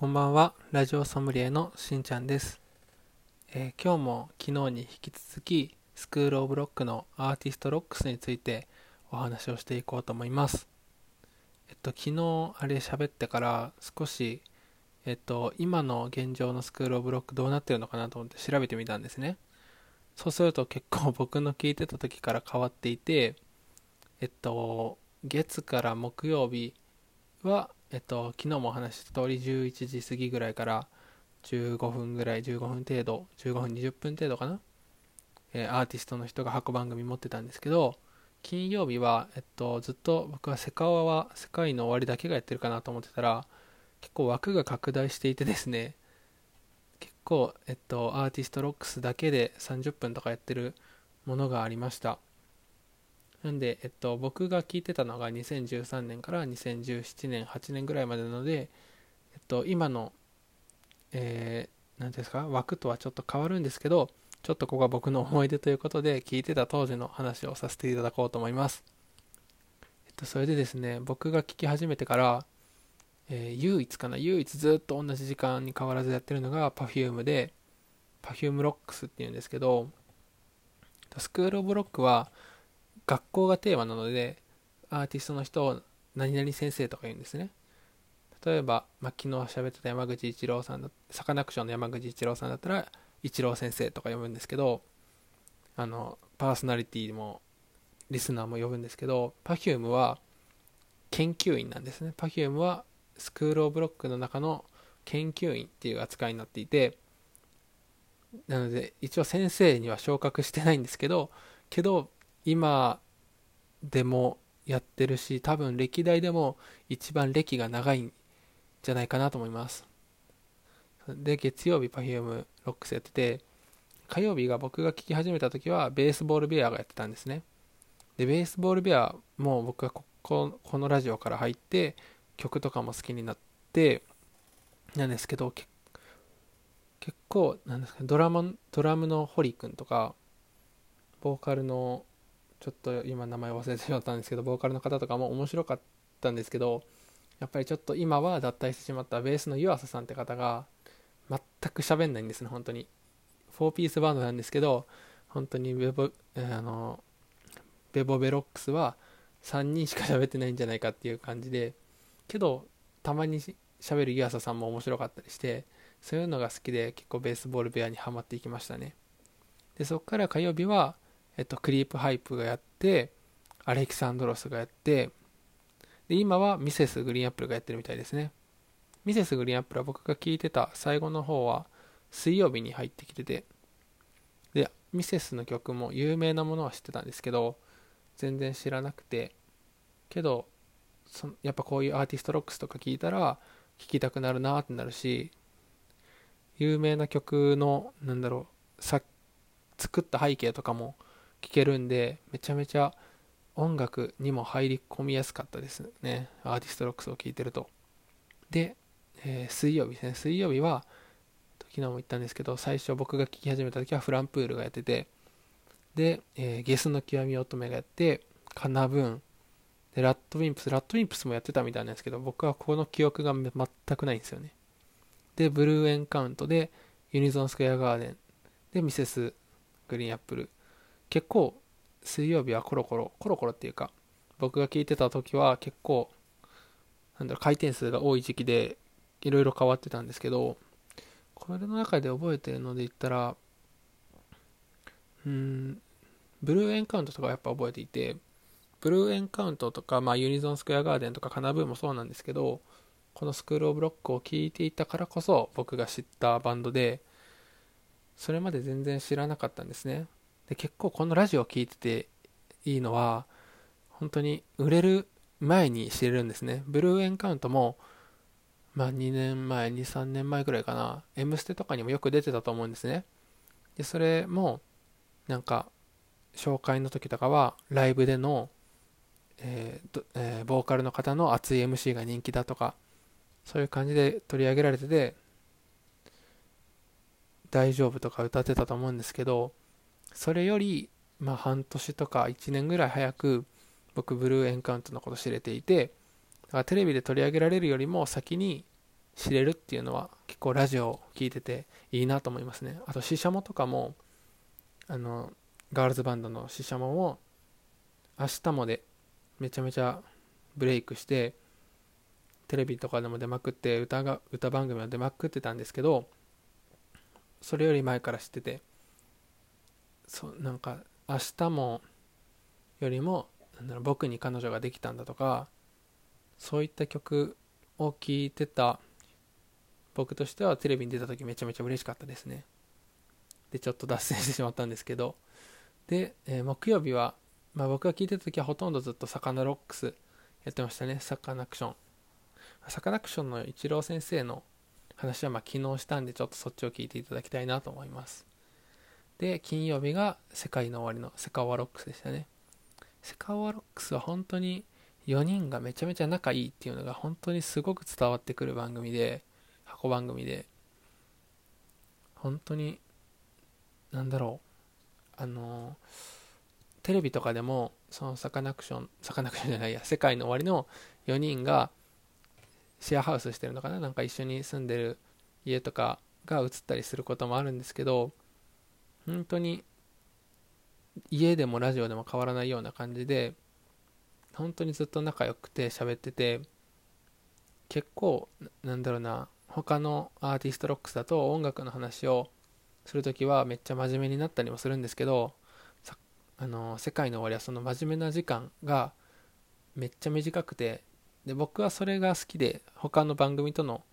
こんばんは、ラジオソムリエのしんちゃんです、えー今日も昨日に引き続き、 School of Lock の Artist Locks についてお話をしていこうと思います。えっと、昨日あれ喋ってから少し、えっと、今の現状の School of Lock どうなってるのかなと思って調べてみたんですね。そうすると結構僕の聞いてた時から変わっていて、えっと、月から木曜日は、えっと、昨日もお話しした通り11時過ぎぐらいから15分ぐらい、15分程度、15分20分程度かな、えーアーティストの人が箱番組持ってたんですけど、金曜日は、えっと、ずっと僕はセカオワは世界の終わりだけがやってるかなと思ってたら、結構枠が拡大していてですね、結構、えっと、アーティストロックスだけで30分とかやってるものがありました。なんで、えっと、僕が聞いてたのが2013年から2017年、8年ぐらいまでなので、えっと、今の、えー、なんですか、枠とはちょっと変わるんですけど、ちょっとここが僕の思い出ということで、聞いてた当時の話をさせていただこうと思います。えっと、それでですね、僕が聞き始めてから、えー唯一かな、唯一ずっと同じ時間に変わらずやってるのが Perfume で、Perfume Rocks っていうんですけど、スクールオブロックは学校がテーマなので、アーティストの人を何々先生とか言うんですね。例えば、まあ、昨日喋ってた山口一郎さんだ、サカナクションの山口一郎さんだったら、一郎先生とか呼ぶんですけど、あの、パーソナリティも、リスナーも呼ぶんですけど、Perfume は研究員なんですね。Perfume はスクールオブロックの中の研究員っていう扱いになっていて、なので、一応先生には昇格してないんですけど、けど、今でもやってるし、多分歴代でも一番歴が長いんじゃないかなと思います。で、月曜日 Perfume ロックスやってて、火曜日が僕が聴き始めた時はベースボールベアがやってたんですね。で、ベースボールベアも僕がこここのラジオから入って曲とかも好きになってなんですけどけ結構なんですかドラマドラムの堀君とかボーカルのちょっと今名前忘れてしまったんですけどボーカルの方とかも面白かったんですけどやっぱりちょっと今は脱退してしまったベースの湯浅さんって方が全く喋んないんですね本当に。4ピースバンドなんですけど本当にベボ,、えーあのベボベ Locks は3人しか喋ってないんじゃないかっていう感じでけどたまにし喋る湯浅さんも面白かったりしてそういうのが好きで結構 Base Ball Bear にはまっていきましたね。でそこから火曜日は、えっと、クリープハイプがやって Alexandros がやってで今は Mrs. Green Apple がやってるみたいですね。 Mrs. Green Apple は僕が聞いてた最後の方は水曜日に入ってきててでミセスの曲も有名なものは知ってたんですけど全然知らなくてけどそやっぱこういうアーティストロックスとか聞いたら聴きたくなるなってなるし有名な曲のなんだろう作った背景とかも聴けるんでめちゃめちゃ音楽にも入り込みやすかったですね。アーティストロックスを聴いてると。で、えー水曜日ですね。水曜日は昨日も言ったんですけど最初僕が聴き始めた時は flumpool がやっててで、えーゲスの極み乙女がやって KANA-BOON で RADWIMPS、RADWIMPS もやってたみたいなんですけど僕はこの記憶が全くないんですよね。で BLUE ENCOUNT で UNISON SQUARE GARDEN で Mrs. GREEN APPLE 結構水曜日はコロコロコロコロっていうか僕が聞いてた時は結構なんだろ回転数が多い時期でいろいろ変わってたんですけどこれの中で覚えてるので言ったらうんブルーエンカウントとかやっぱ覚えていてブルーエンカウントとか、まあ、ユニゾンスクエアガーデンとかカナブーもそうなんですけどこのスクールオブロックを聴いていたからこそ僕が知ったバンドでそれまで全然知らなかったんですね。で結構このラジオを聴いてていいのは本当に売れる前に知れるんですね。ブルーエンカウントもまあ2年前23年前くらいかな「M ステ」とかにもよく出てたと思うんですね。でそれもなんか紹介の時とかはライブでのえーえーボーカルの方の熱い MC が人気だとかそういう感じで取り上げられてて大丈夫とか歌ってたと思うんですけどそれよりまあ半年とか1年ぐらい早く僕ブルーエンカウントのこと知れていてだからテレビで取り上げられるよりも先に知れるっていうのは結構ラジオを聴いてていいなと思いますね。あとシシャモとかもあのガールズバンドのシシャモも明日もでめちゃめちゃブレイクしてテレビとかでも出まくって歌が歌番組は出まくってたんですけどそれより前から知っててそうなんか明日もよりもなんだろう僕に彼女ができたんだとかそういった曲を聴いてた僕としてはテレビに出た時めちゃめちゃ嬉しかったですね。でちょっと脱線してしまったんですけど。で、えー、木曜日は、まあ、僕が聞いてた時はほとんどずっとサカナロックスやってましたね。サカナクション。サカナクションのイチロー先生の話はまあ昨日したんでちょっとそっちを聞いていただきたいなと思います。で金曜日が世界の終わりのセカオワロックスでしたね。セカオワロックスは本当に4人がめちゃめちゃ仲いいっていうのが本当にすごく伝わってくる番組で箱番組で。本当になんだろう。あのテレビとかでもそのサカナクションサカナクションじゃないや世界の終わりの4人がシェアハウスしてるのかな？なんか一緒に住んでる家とかが映ったりすることもあるんですけど本当に家でもラジオでも変わらないような感じで本当にずっと仲良くて喋ってて結構なんだろうな他のアーティストロックスだと音楽の話をする時はめっちゃ真面目になったりもするんですけどあの世界の終わりはその真面目な時間がめっちゃ短くてで僕はそれが好きで他の番組との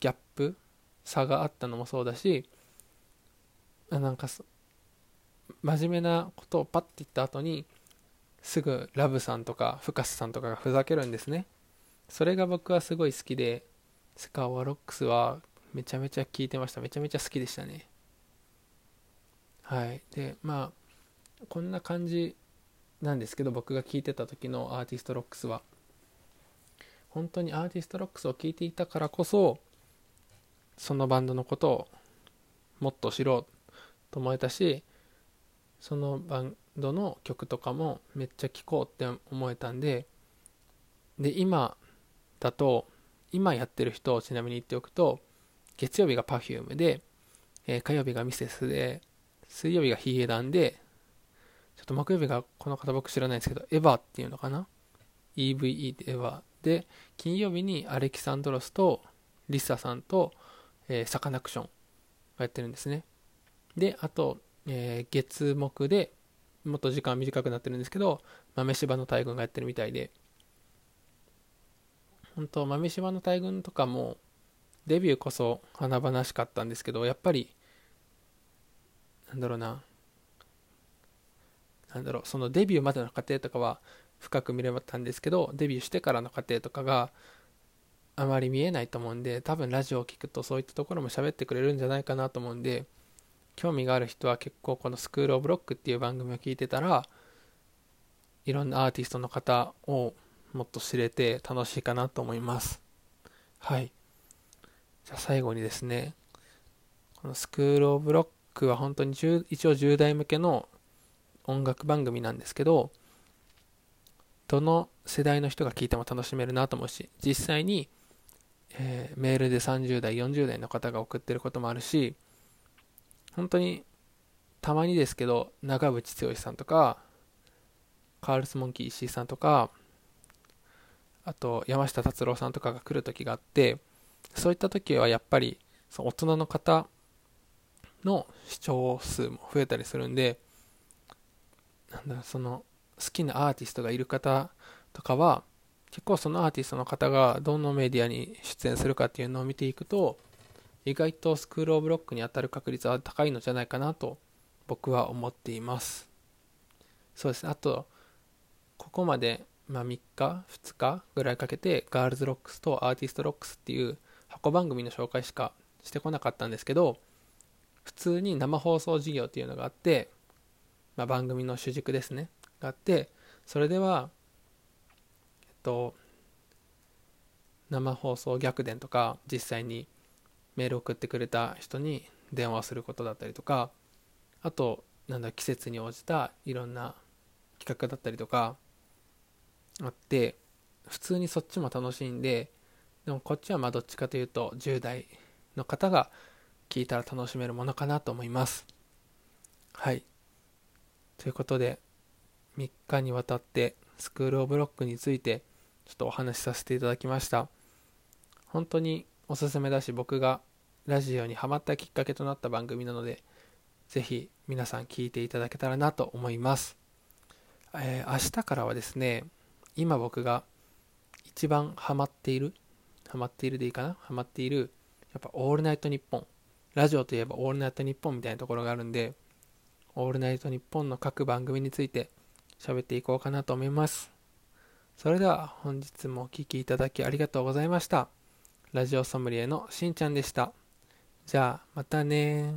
ギャップ差があったのもそうだしなんか真面目なことをパッて言った後にすぐラブさんとかフカスさんとかがふざけるんですね。それが僕はすごい好きでスカワロックスはめちゃめちゃ聴いてました。めちゃめちゃ好きでしたね。はい。でまあこんな感じなんですけど僕が聴いてた時のアーティストロックスは。本当にアーティストロックスを聴いていたからこそそのバンドのことをもっと知ろう。と思えたしそのバンドの曲とかもめっちゃ聴こうって思えたんでで今だと今やってる人をちなみに言っておくと月曜日が Perfume で、えー、火曜日がミセスで水曜日がヒゲダンでちょっと木曜日がこの方僕知らないですけどエヴァっていうのかな？EVE でエヴァで金曜日にアレキサンドロスとリサさんと、えー、サカナクションがやってるんですね。であとえー、月木でもっと時間短くなってるんですけど豆柴の大群がやってるみたいで。本当豆柴の大群とかもデビューこそ華々しかったんですけどやっぱりなんだろうな。なんだろうそのデビューまでの過程とかは深く見れたんですけどデビューしてからの過程とかがあまり見えないと思うんで多分ラジオを聴くとそういったところも喋ってくれるんじゃないかなと思うんで興味がある人は結構このスクールオブロックっていう番組を聞いてたらいろんなアーティストの方をもっと知れて楽しいかなと思います。はい。じゃあ最後にですねこのスクールオブロックは本当に一応10代向けの音楽番組なんですけどどの世代の人が聞いても楽しめるなと思うし実際に、えー、メールで30代40代の方が送ってることもあるし本当にたまにですけど長渕剛さんとかカールスモンキー石井さんとかあと山下達郎さんとかが来る時があってそういった時はやっぱりその大人の方の視聴数も増えたりするんでなんだその好きなアーティストがいる方とかは結構そのアーティストの方がどのメディアに出演するかっていうのを見ていくと意外とスクールオブロックに当たる確率は高いのじゃないかなと僕は思っています。そうですね。あとここまで、まあ、3日2日ぐらいかけてガールズロックスとアーティストロックスっていう箱番組の紹介しかしてこなかったんですけど普通に生放送事業っていうのがあって、まあ、番組の主軸ですね。があってそれではえっと生放送逆伝とか実際にメール送ってくれた人に電話することだったりとかあとなんだ季節に応じたいろんな企画だったりとかあって普通にそっちも楽しいんででもこっちはまあどっちかというと10代の方が聞いたら楽しめるものかなと思います。はい。ということで3日にわたってスクールオブロックについてちょっとお話しさせていただきました。本当におすすめだし僕がラジオにハマったきっかけとなった番組なのでぜひ皆さん聞いていただけたらなと思います、えー、明日からはですね今僕が一番ハマっているハマっているでいいかなハマっているやっぱオールナイトニッポンラジオといえばオールナイトニッポンみたいなところがあるんでオールナイトニッポンの各番組について喋っていこうかなと思います。それでは本日もお聴きいただきありがとうございました。ラジオソムリエのしんちゃんでした。じゃあ、またね